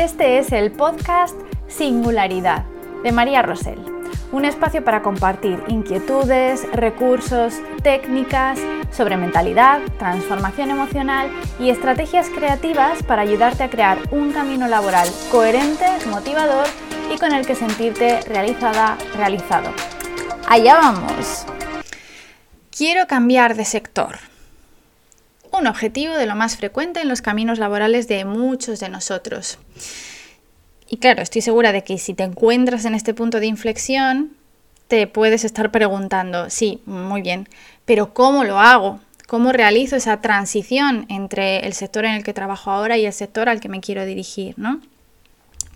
Este es el podcast Singularidad de María Rosell, un espacio para compartir inquietudes, recursos, técnicas sobre mentalidad, transformación emocional y estrategias creativas para ayudarte a crear un camino laboral coherente, motivador y con el que sentirte realizada, realizado. Allá vamos. Quiero cambiar de sector. Un objetivo de lo más frecuente en los caminos laborales de muchos de nosotros. Y claro, estoy segura de que si te encuentras en este punto de inflexión, te puedes estar preguntando, sí, muy bien, pero ¿cómo lo hago? ¿Cómo realizo esa transición entre el sector en el que trabajo ahora y el sector al que me quiero dirigir? ¿no?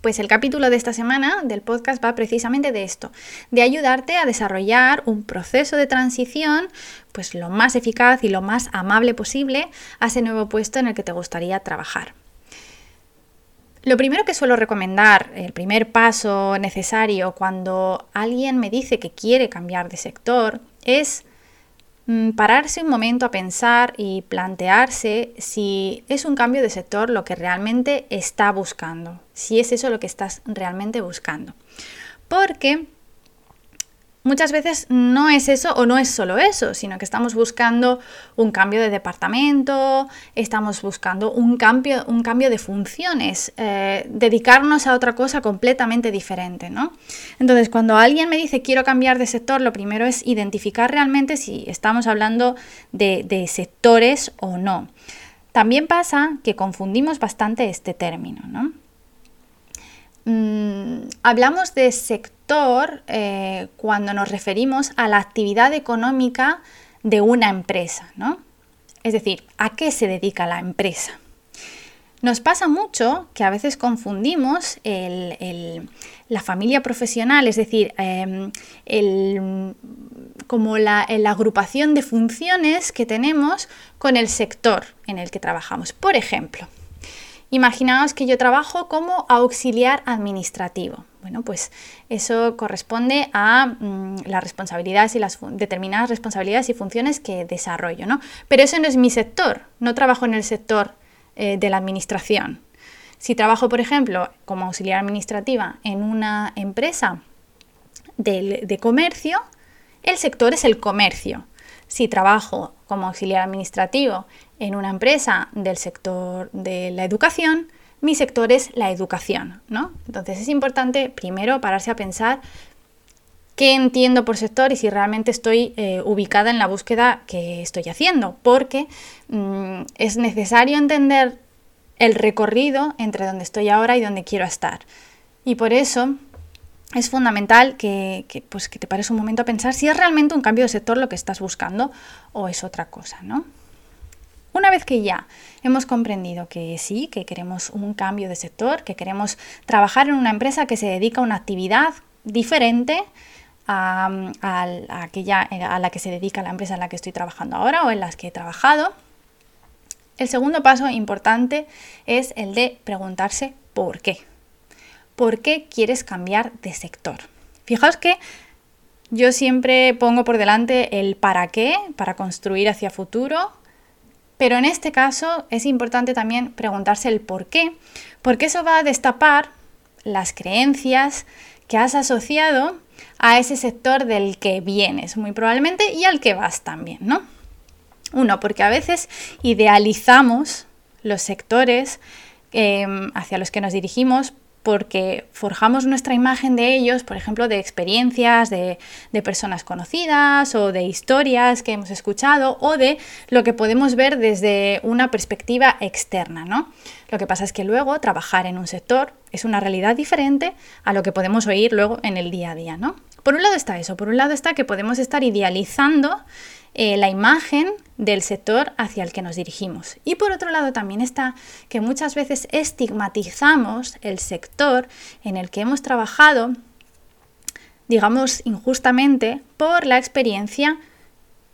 Pues el capítulo de esta semana del podcast va precisamente de esto, de ayudarte a desarrollar un proceso de transición pues lo más eficaz y lo más amable posible a ese nuevo puesto en el que te gustaría trabajar. Lo primero que suelo recomendar, el primer paso necesario cuando alguien me dice que quiere cambiar de sector, es pararse un momento a pensar y plantearse si es un cambio de sector lo que realmente está buscando, si es eso lo que estás realmente buscando. Porque muchas veces no es eso o no es solo eso, sino que estamos buscando un cambio de departamento, estamos buscando un cambio, un cambio de funciones, eh, dedicarnos a otra cosa completamente diferente, ¿no? Entonces, cuando alguien me dice quiero cambiar de sector, lo primero es identificar realmente si estamos hablando de, sectores o no. También pasa que confundimos bastante este término, ¿no? Mm, hablamos de eh, cuando nos referimos a la actividad económica de una empresa, ¿no? Es decir, ¿a qué se dedica la empresa? Nos pasa mucho que a veces confundimos la familia profesional, es decir, em, como la, la, agrupación de funciones que tenemos con el sector en el que trabajamos. Por ejemplo, Imaginaos que yo trabajo como auxiliar administrativo. Bueno, pues eso corresponde a mm, las responsabilidades y las determinadas responsabilidades y funciones que desarrollo, ¿no? Pero eso no es mi sector, no trabajo en el sector eh, de la administración. Si trabajo, por ejemplo, como auxiliar administrativa en una empresa de comercio, el sector es el comercio. Si trabajo como auxiliar administrativo en una empresa del sector de la educación, mi sector es la educación, ¿no? Entonces es importante primero pararse a pensar qué entiendo por sector y si realmente estoy eh, ubicada en la búsqueda que estoy haciendo, porque mm, es necesario entender el recorrido entre donde estoy ahora y donde quiero estar. Y por eso es fundamental que, pues, que te pares un momento a pensar si es realmente un cambio de sector lo que estás buscando o es otra cosa, ¿no? Una vez que ya hemos comprendido que sí, que queremos un cambio de sector, que queremos trabajar en una empresa que se dedica a una actividad diferente a, aquella a la que se dedica la empresa en la que estoy trabajando ahora o en las que he trabajado, el segundo paso importante es el de preguntarse por qué. ¿Por qué quieres cambiar de sector? Fijaos que yo siempre pongo por delante el para qué, para construir hacia futuro, pero en este caso es importante también preguntarse el por qué, porque eso va a destapar las creencias que has asociado a ese sector del que vienes, muy probablemente, y al que vas también, ¿no? Uno, porque a veces idealizamos los sectores em, hacia los que nos dirigimos porque forjamos nuestra imagen de ellos, por ejemplo, de experiencias de, personas conocidas o de historias que hemos escuchado o de lo que podemos ver desde una perspectiva externa, ¿no? Lo que pasa es que luego trabajar en un sector es una realidad diferente a lo que podemos oír luego en el día a día, ¿no? Por un lado está eso, por un lado está que podemos estar idealizando eh, la imagen del sector hacia el que nos dirigimos. Y por otro lado también está que muchas veces estigmatizamos el sector en el que hemos trabajado, digamos injustamente, por la experiencia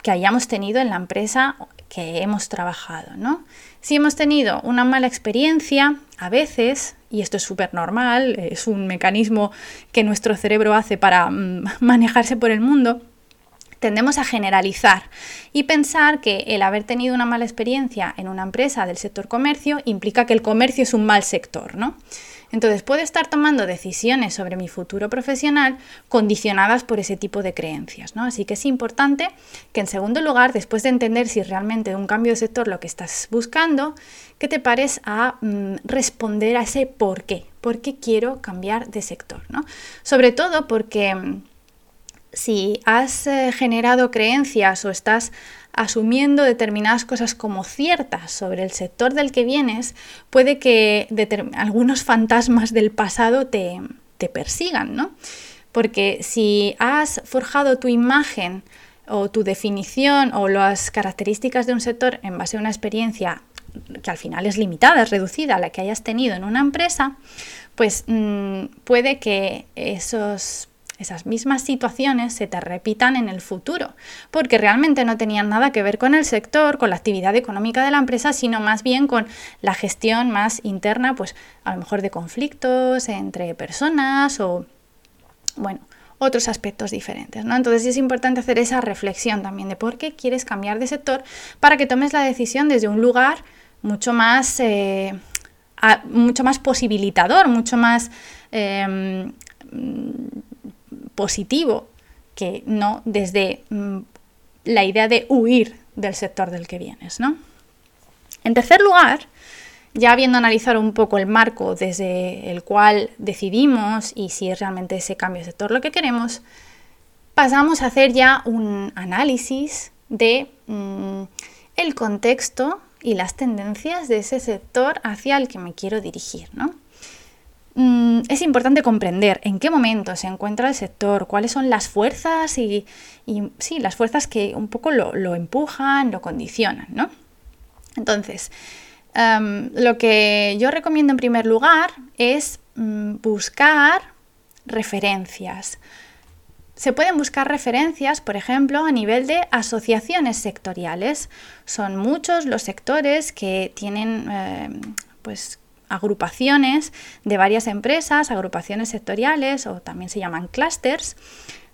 que hayamos tenido en la empresa que hemos trabajado, ¿no? Si hemos tenido una mala experiencia, a veces, y esto es súper normal, es un mecanismo que nuestro cerebro hace para mm, manejarse por el mundo, tendemos a generalizar y pensar que el haber tenido una mala experiencia en una empresa del sector comercio implica que el comercio es un mal sector, ¿no? Entonces puedo estar tomando decisiones sobre mi futuro profesional condicionadas por ese tipo de creencias. ¿no? Así que es importante que en segundo lugar, después de entender si realmente un cambio de sector lo que estás buscando, que te pares a mm, responder a ese por qué. ¿Por qué quiero cambiar de sector? ¿no? Sobre todo porque mm, si has eh, generado creencias o estás asumiendo determinadas cosas como ciertas sobre el sector del que vienes, puede que algunos fantasmas del pasado te, te persigan, ¿no? Porque si has forjado tu imagen o tu definición o las características de un sector en base a una experiencia que al final es limitada, es reducida a la que hayas tenido en una empresa, pues mm, puede que esos esas mismas situaciones se te repitan en el futuro, porque realmente no tenían nada que ver con el sector, con la actividad económica de la empresa, sino más bien con la gestión más interna, pues a lo mejor de conflictos entre personas o, bueno, otros aspectos diferentes. ¿no? Entonces es importante hacer esa reflexión también de por qué quieres cambiar de sector para que tomes la decisión desde un lugar mucho más, eh, mucho más posibilitador, mucho más... Em, positivo que no desde mm, la idea de huir del sector del que vienes. ¿no? En tercer lugar, ya habiendo analizado un poco el marco desde el cual decidimos y si es realmente ese cambio de sector lo que queremos, pasamos a hacer ya un análisis de mm, el contexto y las tendencias de ese sector hacia el que me quiero dirigir. ¿no? Mm, es importante comprender en qué momento se encuentra el sector, cuáles son las fuerzas y, sí, las fuerzas que un poco lo, empujan, lo condicionan, ¿no? Entonces, em, lo que yo recomiendo en primer lugar es mm, buscar referencias. Se pueden buscar referencias, por ejemplo, a nivel de asociaciones sectoriales. Son muchos los sectores que tienen em, pues, agrupaciones de varias empresas, agrupaciones sectoriales o también se llaman clusters,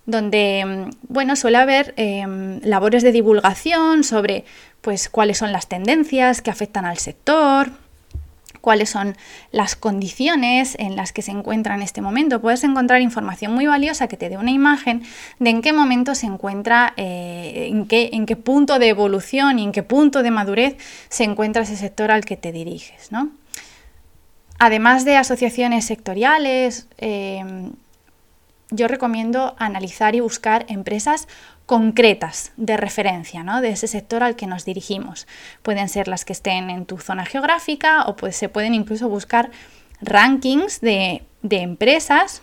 donde mm, bueno, suele haber em, labores de divulgación sobre pues, cuáles son las tendencias que afectan al sector, cuáles son las condiciones en las que se encuentra en este momento. Puedes encontrar información muy valiosa que te dé una imagen de en qué momento se encuentra, eh, en, qué, en, qué, punto de evolución y en qué punto de madurez se encuentra ese sector al que te diriges. ¿no? Además de asociaciones sectoriales, em, yo recomiendo analizar y buscar empresas concretas de referencia ¿no? de ese sector al que nos dirigimos. Pueden ser las que estén en tu zona geográfica o pues, se pueden incluso buscar rankings de, de empresas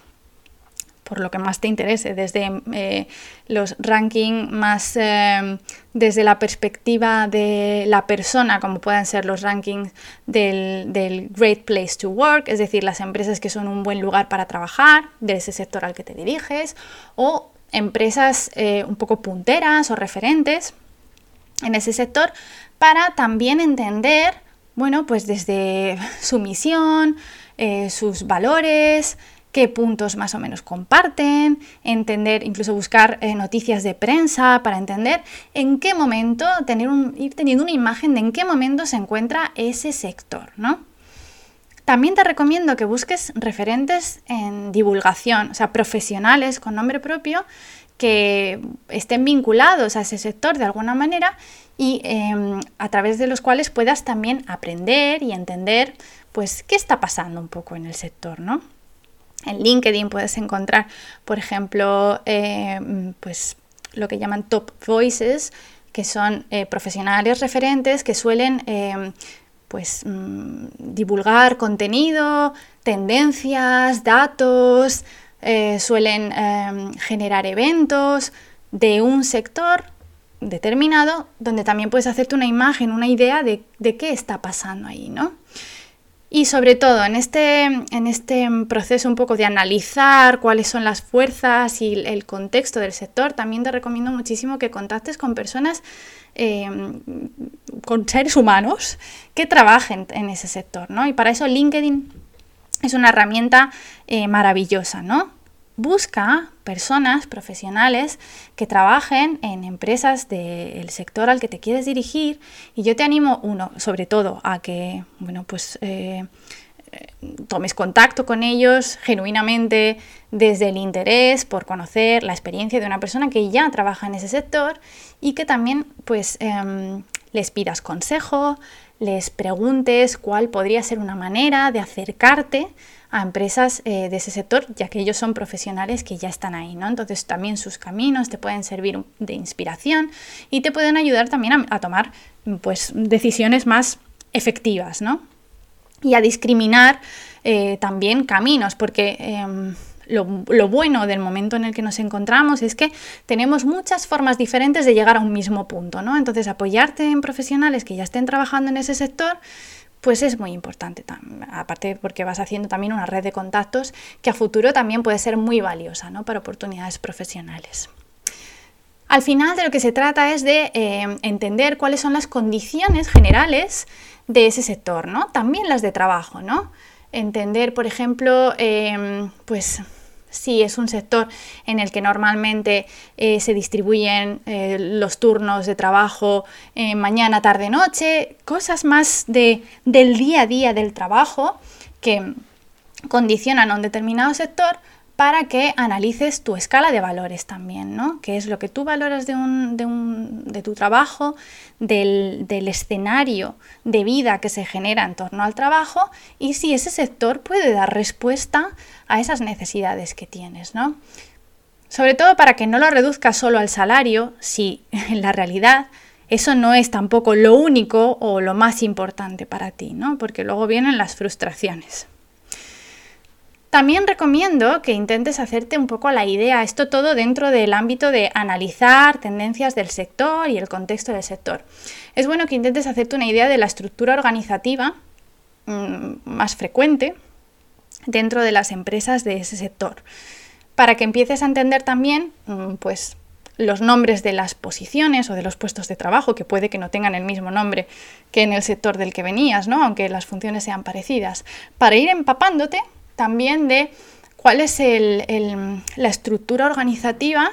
por lo que más te interese, desde eh, los rankings más eh, desde la perspectiva de la persona, como puedan ser los rankings del, Great Place to Work, es decir, las empresas que son un buen lugar para trabajar, de ese sector al que te diriges, o empresas eh, un poco punteras o referentes en ese sector, para también entender, bueno, pues desde su misión, sus valores, qué puntos más o menos comparten, entender, incluso buscar eh, noticias de prensa para entender en qué momento, tener un, ir teniendo una imagen de en qué momento se encuentra ese sector, ¿no? También te recomiendo que busques referentes en divulgación, o sea, profesionales con nombre propio que estén vinculados a ese sector de alguna manera y em, a través de los cuales puedas también aprender y entender pues qué está pasando un poco en el sector, ¿no? En LinkedIn puedes encontrar, por ejemplo, eh, pues lo que llaman top voices, que son eh, profesionales referentes que suelen eh, pues, mm, divulgar contenido, tendencias, datos, suelen generar eventos de un sector determinado donde también puedes hacerte una imagen, una idea de, de qué está pasando ahí, ¿no? Y sobre todo en este, en este proceso un poco de analizar cuáles son las fuerzas y el contexto del sector, también te recomiendo muchísimo que contactes con personas, eh, con seres humanos que trabajen en ese sector. ¿no? Y para eso LinkedIn es una herramienta eh, maravillosa, ¿no? Busca personas profesionales que trabajen en empresas del sector al que te quieres dirigir. Y yo te animo, uno, sobre todo, a que, bueno, pues... Eh, tomes contacto con ellos genuinamente desde el interés por conocer la experiencia de una persona que ya trabaja en ese sector y que también pues em, les pidas consejo, les preguntes cuál podría ser una manera de acercarte a empresas eh, de ese sector, ya que ellos son profesionales que ya están ahí, ¿no? Entonces también sus caminos te pueden servir de inspiración y te pueden ayudar también a, tomar pues, decisiones más efectivas, ¿no? Y a discriminar eh, también caminos, porque em, lo, bueno del momento en el que nos encontramos es que tenemos muchas formas diferentes de llegar a un mismo punto, ¿no? Entonces, apoyarte en profesionales que ya estén trabajando en ese sector, pues es muy importante, aparte porque vas haciendo también una red de contactos que a futuro también puede ser muy valiosa, ¿no? Para oportunidades profesionales. Al final de lo que se trata es de eh, entender cuáles son las condiciones generales de ese sector, ¿no? También las de trabajo, ¿no? Entender, por ejemplo, em, pues si es un sector en el que normalmente eh, se distribuyen eh, los turnos de trabajo eh, mañana, tarde, noche, cosas más de, del día a día del trabajo que condicionan a un determinado sector, para que analices tu escala de valores también, ¿no? ¿Qué es lo que tú valoras de, un, de, un, de tu trabajo, del, del, escenario de vida que se genera en torno al trabajo y si ese sector puede dar respuesta a esas necesidades que tienes, ¿no? Sobre todo para que no lo reduzcas solo al salario, si en la realidad eso no es tampoco lo único o lo más importante para ti, ¿no? Porque luego vienen las frustraciones. También recomiendo que intentes hacerte un poco la idea, esto todo dentro del ámbito de analizar tendencias del sector y el contexto del sector. Es bueno que intentes hacerte una idea de la estructura organizativa mm, más frecuente dentro de las empresas de ese sector, para que empieces a entender también mm, pues, los nombres de las posiciones o de los puestos de trabajo, que puede que no tengan el mismo nombre que en el sector del que venías, ¿no? aunque las funciones sean parecidas, para ir empapándote también de cuál es la estructura organizativa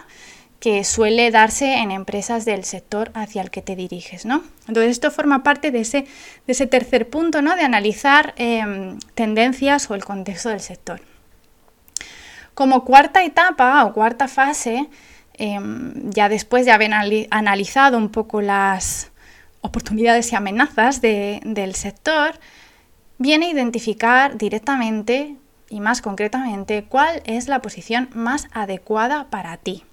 que suele darse en empresas del sector hacia el que te diriges, ¿no? Entonces esto forma parte de ese, tercer punto, ¿no? De analizar em, tendencias o el contexto del sector. Como cuarta etapa o cuarta fase, em, ya después de haber analizado un poco las oportunidades y amenazas del sector, viene a identificar directamente y más concretamente cuál es la posición más adecuada para ti.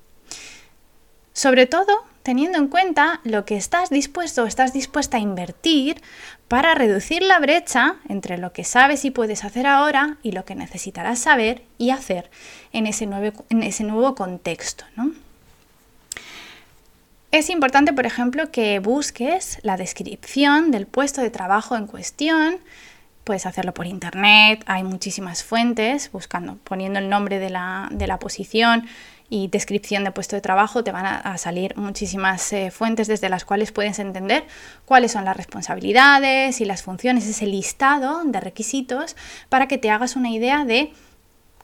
Sobre todo teniendo en cuenta lo que estás dispuesto o estás dispuesta a invertir para reducir la brecha entre lo que sabes y puedes hacer ahora y lo que necesitarás saber y hacer en ese nuevo, en ese nuevo contexto. Es importante, por ejemplo, que busques la descripción del puesto de trabajo en cuestión, Puedes hacerlo por internet, hay muchísimas fuentes, buscando, poniendo el nombre de la, posición y descripción de puesto de trabajo, te van a, salir muchísimas eh, fuentes desde las cuales puedes entender cuáles son las responsabilidades y las funciones, ese listado de requisitos para que te hagas una idea de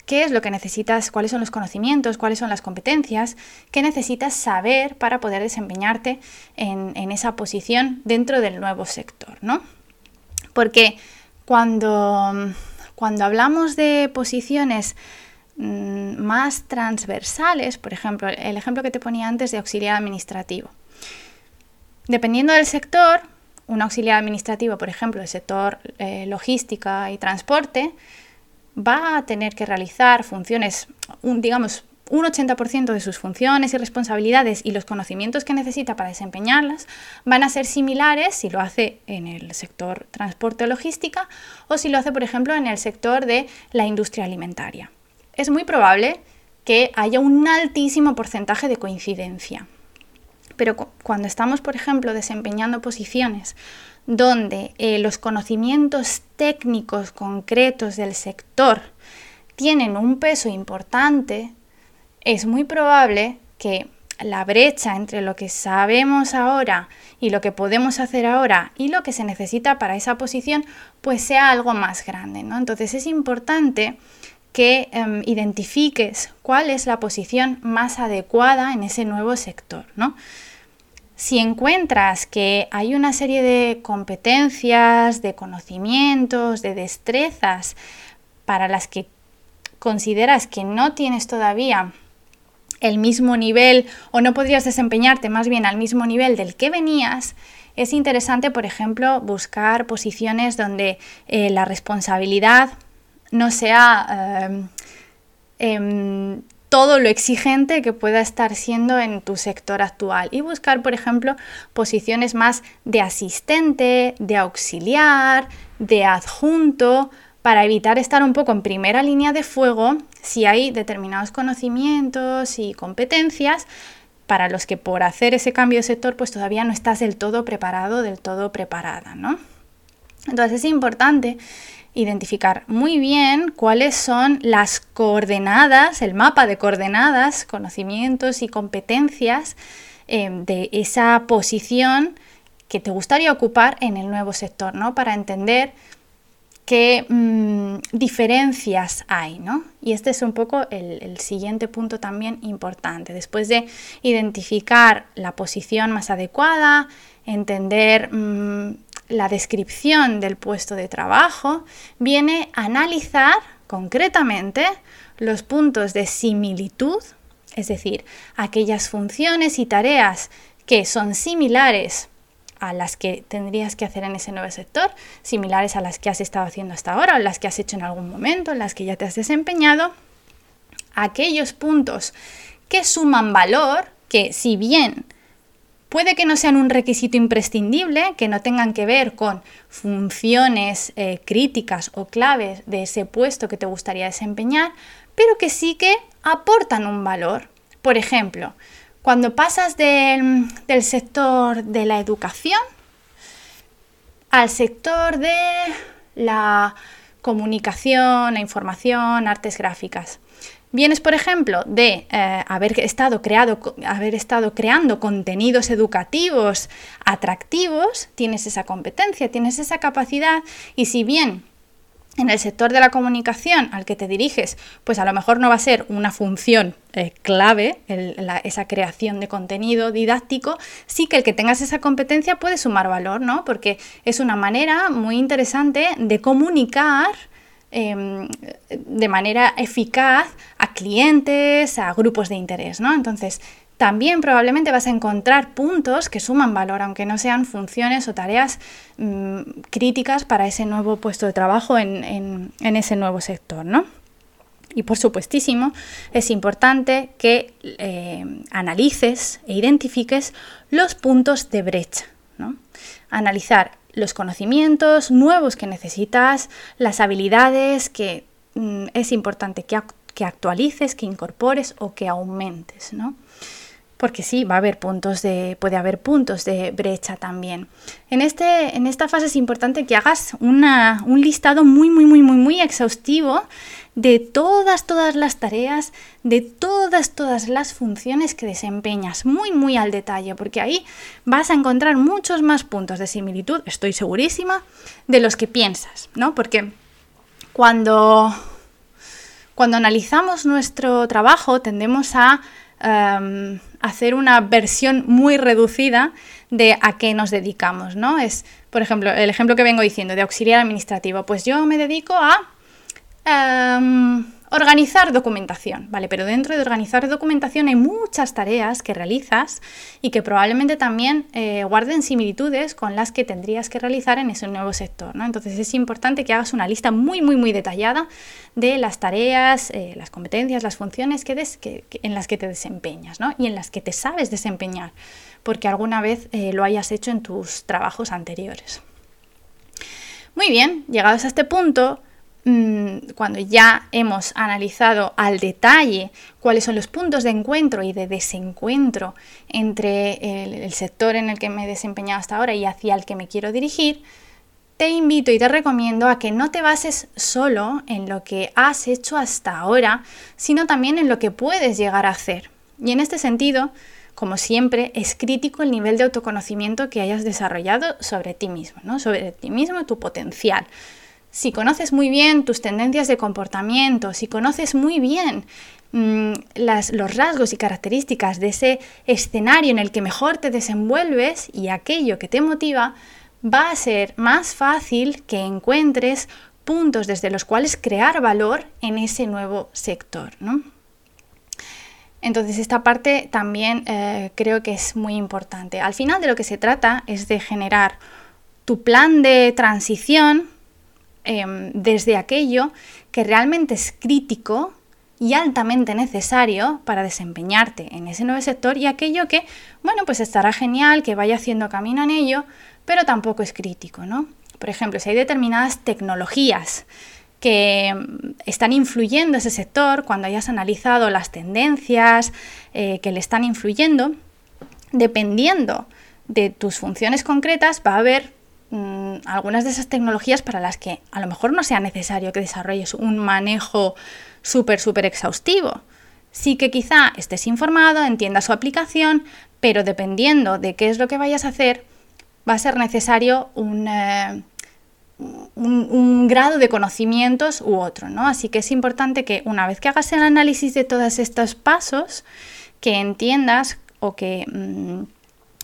qué es lo que necesitas, cuáles son los conocimientos, cuáles son las competencias que necesitas saber para poder desempeñarte en, en esa posición dentro del nuevo sector, ¿no? Porque cuando, cuando hablamos de posiciones mm, más transversales, por ejemplo, el ejemplo que te ponía antes de auxiliar administrativo. Dependiendo del sector, un auxiliar administrativo, por ejemplo, del sector eh, logística y transporte, va a tener que realizar funciones, un, digamos, un 80% de sus funciones y responsabilidades y los conocimientos que necesita para desempeñarlas van a ser similares si lo hace en el sector transporte o logística o si lo hace, por ejemplo, en el sector de la industria alimentaria. Es muy probable que haya un altísimo porcentaje de coincidencia. Pero cuando estamos, por ejemplo, desempeñando posiciones donde eh, los conocimientos técnicos concretos del sector tienen un peso importante, es muy probable que la brecha entre lo que sabemos ahora y lo que podemos hacer ahora y lo que se necesita para esa posición, pues sea algo más grande. ¿no? Entonces es importante que em, identifiques cuál es la posición más adecuada en ese nuevo sector. ¿no? Si encuentras que hay una serie de competencias, de conocimientos, de destrezas para las que consideras que no tienes todavía el mismo nivel o no podrías desempeñarte más bien al mismo nivel del que venías, es interesante, por ejemplo, buscar posiciones donde eh, la responsabilidad no sea eh, em, todo lo exigente que pueda estar siendo en tu sector actual. Y buscar, por ejemplo, posiciones más de asistente, de auxiliar, de adjunto, para evitar estar un poco en primera línea de fuego si hay determinados conocimientos y competencias para los que por hacer ese cambio de sector pues todavía no estás del todo preparado, del todo preparada, ¿no? Entonces es importante identificar muy bien cuáles son las coordenadas, el mapa de coordenadas, conocimientos y competencias eh, de esa posición que te gustaría ocupar en el nuevo sector, ¿no? Para entender qué mm, diferencias hay, ¿no? Y este es un poco el, siguiente punto también importante. Después de identificar la posición más adecuada, entender mm, la descripción del puesto de trabajo, viene analizar concretamente los puntos de similitud, es decir, aquellas funciones y tareas que son similares a las que tendrías que hacer en ese nuevo sector, similares a las que has estado haciendo hasta ahora o las que has hecho en algún momento, en las que ya te has desempeñado, aquellos puntos que suman valor, que si bien Puede que no sean un requisito imprescindible, que no tengan que ver con funciones eh, críticas o claves de ese puesto que te gustaría desempeñar, pero que sí que aportan un valor. Por ejemplo, cuando pasas del sector de la educación al sector de la comunicación, la información, artes gráficas. Vienes, por ejemplo, de eh, haber, estado creado, haber estado creando contenidos educativos atractivos, tienes esa competencia, tienes esa capacidad y si bien en el sector de la comunicación al que te diriges, pues a lo mejor no va a ser una función eh, clave esa creación de contenido didáctico, sí que el que tengas esa competencia puede sumar valor, ¿no? Porque es una manera muy interesante de comunicar Em, de manera eficaz a clientes, a grupos de interés, ¿no? Entonces, también probablemente vas a encontrar puntos que suman valor, aunque no sean funciones o tareas mm, críticas para ese nuevo puesto de trabajo en, ese nuevo sector, ¿no? Y por supuestísimo, es importante que eh, analices e identifiques los puntos de brecha, ¿no? Analizar los conocimientos nuevos que necesitas, las habilidades que mm, es importante que, que, actualices, que incorpores o que aumentes, ¿no? Porque sí, va a haber puntos de, puede haber puntos de brecha también. En, este, en esta fase es importante que hagas una, un listado muy, muy, muy, muy, muy exhaustivo de todas, todas las tareas, de todas, todas las funciones que desempeñas, muy, muy al detalle, porque ahí vas a encontrar muchos más puntos de similitud, estoy segurísima, de los que piensas, ¿no? Porque cuando, cuando analizamos nuestro trabajo tendemos a em, hacer una versión muy reducida de a qué nos dedicamos, ¿no? Es, por ejemplo, el ejemplo que vengo diciendo de auxiliar administrativo, pues yo me dedico a Em, organizar documentación, ¿vale? Pero dentro de organizar documentación hay muchas tareas que realizas y que probablemente también eh, guarden similitudes con las que tendrías que realizar en ese nuevo sector, ¿no? Entonces es importante que hagas una lista muy, muy, muy detallada de las tareas, eh, las competencias, las funciones que, en las que te desempeñas, ¿no? Y en las que te sabes desempeñar, porque alguna vez eh, lo hayas hecho en tus trabajos anteriores. Muy bien, llegados a este punto, cuando ya hemos analizado al detalle cuáles son los puntos de encuentro y de desencuentro entre el, sector en el que me he desempeñado hasta ahora y hacia el que me quiero dirigir, te invito y te recomiendo a que no te bases solo en lo que has hecho hasta ahora, sino también en lo que puedes llegar a hacer. Y en este sentido, como siempre, es crítico el nivel de autoconocimiento que hayas desarrollado sobre ti mismo, ¿no? sobre ti mismo tu potencial si conoces muy bien tus tendencias de comportamiento, si conoces muy bien mm, los rasgos y características de ese escenario en el que mejor te desenvuelves y aquello que te motiva, va a ser más fácil que encuentres puntos desde los cuales crear valor en ese nuevo sector. Entonces esta parte también eh, creo que es muy importante. Al final de lo que se trata es de generar tu plan de transición Em, desde aquello que realmente es crítico y altamente necesario para desempeñarte en ese nuevo sector y aquello que, bueno, pues estará genial que vaya haciendo camino en ello, pero tampoco es crítico, ¿no? Por ejemplo, si hay determinadas tecnologías que em, están influyendo ese sector, cuando hayas analizado las tendencias eh, que le están influyendo, dependiendo de tus funciones concretas, va a haber Mm, algunas de esas tecnologías para las que a lo mejor no sea necesario que desarrolles un manejo súper, súper exhaustivo. Sí que quizá estés informado, entiendas su aplicación, pero dependiendo de qué es lo que vayas a hacer, va a ser necesario un, eh, un, grado de conocimientos u otro, ¿no? Así que es importante que una vez que hagas el análisis de todos estos pasos, que entiendas o que, mm,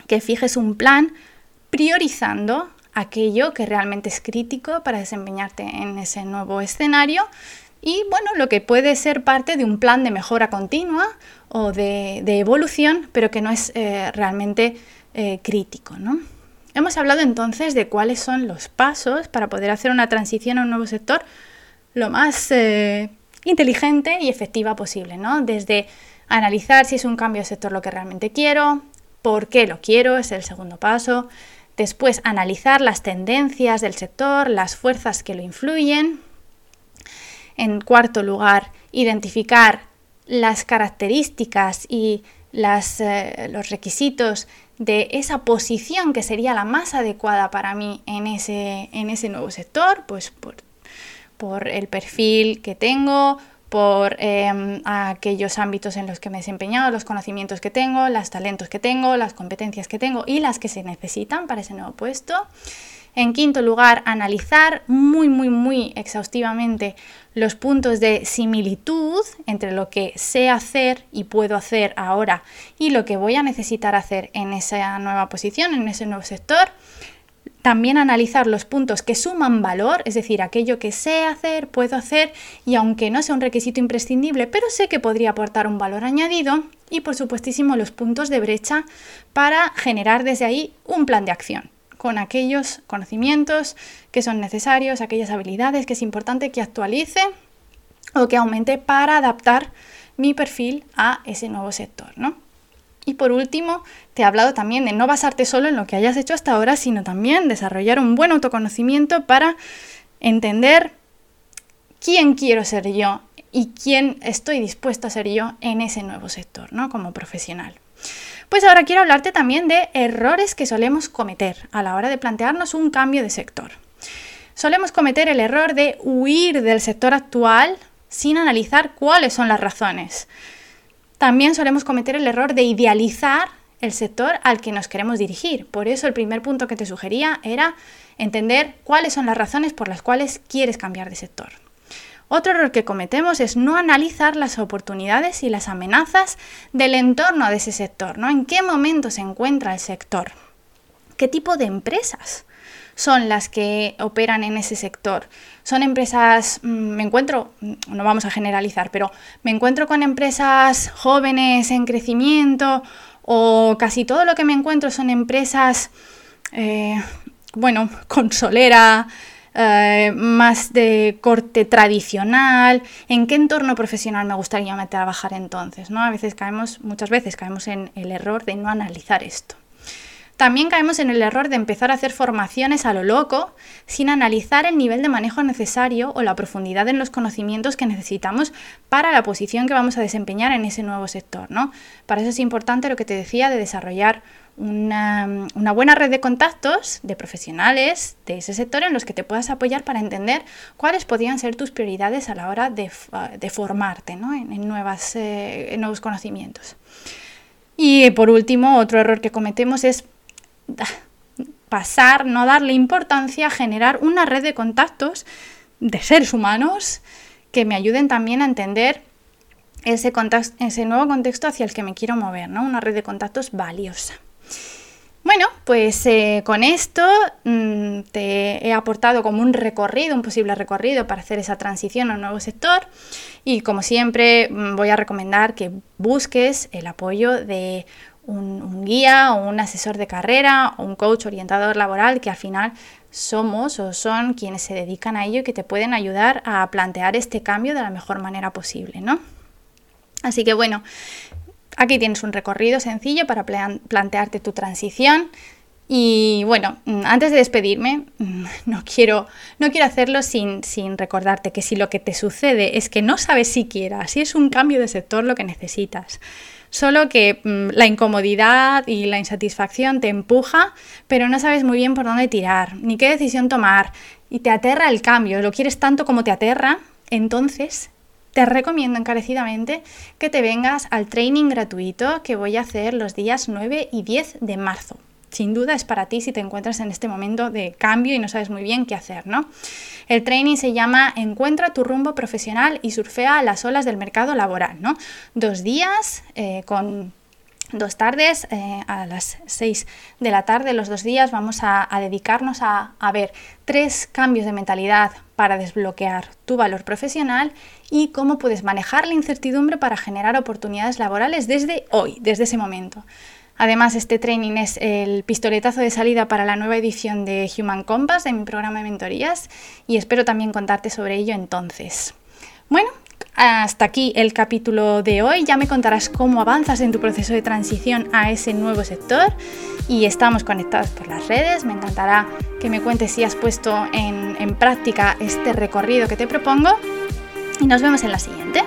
que fijes un plan priorizando aquello que realmente es crítico para desempeñarte en ese nuevo escenario y bueno, lo que puede ser parte de un plan de mejora continua o de, evolución, pero que no es eh, realmente eh, crítico. ¿no? Hemos hablado entonces de cuáles son los pasos para poder hacer una transición a un nuevo sector lo más eh, inteligente y efectiva posible, ¿no? Desde analizar si es un cambio de sector lo que realmente quiero, por qué lo quiero, es el segundo paso, Después, analizar las tendencias del sector, las fuerzas que lo influyen. En cuarto lugar, identificar las características y eh, los requisitos de esa posición que sería la más adecuada para mí en ese, en ese nuevo sector, pues por, por el perfil que tengo, por em, aquellos ámbitos en los que me he desempeñado, los conocimientos que tengo, los talentos que tengo, las competencias que tengo y las que se necesitan para ese nuevo puesto. En quinto lugar, analizar muy, muy, muy exhaustivamente los puntos de similitud entre lo que sé hacer y puedo hacer ahora y lo que voy a necesitar hacer en esa nueva posición, en ese nuevo sector. También analizar los puntos que suman valor, es decir, aquello que sé hacer, puedo hacer y aunque no sea un requisito imprescindible, pero sé que podría aportar un valor añadido. Y por supuestísimo los puntos de brecha para generar desde ahí un plan de acción con aquellos conocimientos que son necesarios, aquellas habilidades que es importante que actualice o que aumente para adaptar mi perfil a ese nuevo sector, ¿no? Y por último, te he hablado también de no basarte solo en lo que hayas hecho hasta ahora, sino también desarrollar un buen autoconocimiento para entender quién quiero ser yo y quién estoy dispuesto a ser yo en ese nuevo sector, ¿no? Como profesional. Pues ahora quiero hablarte también de errores que solemos cometer a la hora de plantearnos un cambio de sector. Solemos cometer el error de huir del sector actual sin analizar cuáles son las razones. También solemos cometer el error de idealizar el sector al que nos queremos dirigir. Por eso el primer punto que te sugería era entender cuáles son las razones por las cuales quieres cambiar de sector. Otro error que cometemos es no analizar las oportunidades y las amenazas del entorno de ese sector, ¿no? ¿En qué momento se encuentra el sector? ¿Qué tipo de empresas son las que operan en ese sector. Son empresas, mm, me encuentro, mm, no vamos a generalizar, pero me encuentro con empresas jóvenes en crecimiento o casi todo lo que me encuentro son empresas, eh, bueno, con solera, eh, más de corte tradicional, en qué entorno profesional me gustaría trabajar entonces, ¿no? A veces caemos, muchas veces caemos en el error de no analizar esto. También caemos en el error de empezar a hacer formaciones a lo loco sin analizar el nivel de manejo necesario o la profundidad en los conocimientos que necesitamos para la posición que vamos a desempeñar en ese nuevo sector. ¿no? Para eso es importante lo que te decía de desarrollar una, buena red de contactos de profesionales de ese sector en los que te puedas apoyar para entender cuáles podrían ser tus prioridades a la hora de, formarte en, nuevas, eh, en nuevos conocimientos. Y por último, otro error que cometemos es pasar, no darle importancia generar una red de contactos de seres humanos que me ayuden también a entender ese, ese nuevo contexto hacia el que me quiero mover, ¿no? Una red de contactos valiosa. Bueno, pues eh, con esto mm, te he aportado como un recorrido, un posible recorrido para hacer esa transición a un nuevo sector y como siempre mm, voy a recomendar que busques el apoyo de un, guía o un asesor de carrera o un coach orientador laboral que al final somos o son quienes se dedican a ello y que te pueden ayudar a plantear este cambio de la mejor manera posible, ¿no? Así que bueno, aquí tienes un recorrido sencillo para plantearte tu transición. Y bueno, mm, antes de despedirme, no quiero, no quiero hacerlo sin, sin, recordarte que si lo que te sucede es que no sabes siquiera si es un cambio de sector lo que necesitas, solo que mm, la incomodidad y la insatisfacción te empuja, pero no sabes muy bien por dónde tirar, ni qué decisión tomar, y te aterra el cambio, lo quieres tanto como te aterra, entonces te recomiendo encarecidamente que te vengas al training gratuito que voy a hacer los días 9 y 10 de marzo. Sin duda es para ti si te encuentras en este momento de cambio y no sabes muy bien qué hacer, ¿no? El training se llama Encuentra tu rumbo profesional y surfea las olas del mercado laboral, ¿no? Dos días eh, con dos tardes, eh, a las 6 de la tarde, los dos días, vamos a, dedicarnos a, a, ver tres cambios de mentalidad para desbloquear tu valor profesional y cómo puedes manejar la incertidumbre para generar oportunidades laborales desde hoy, desde ese momento. Además, este training es el pistoletazo de salida para la nueva edición de Human Compass de mi programa de mentorías y espero también contarte sobre ello entonces. Bueno, hasta aquí el capítulo de hoy. Ya me contarás cómo avanzas en tu proceso de transición a ese nuevo sector y estamos conectados por las redes. Me encantará que me cuentes si has puesto en, en práctica este recorrido que te propongo y nos vemos en la siguiente.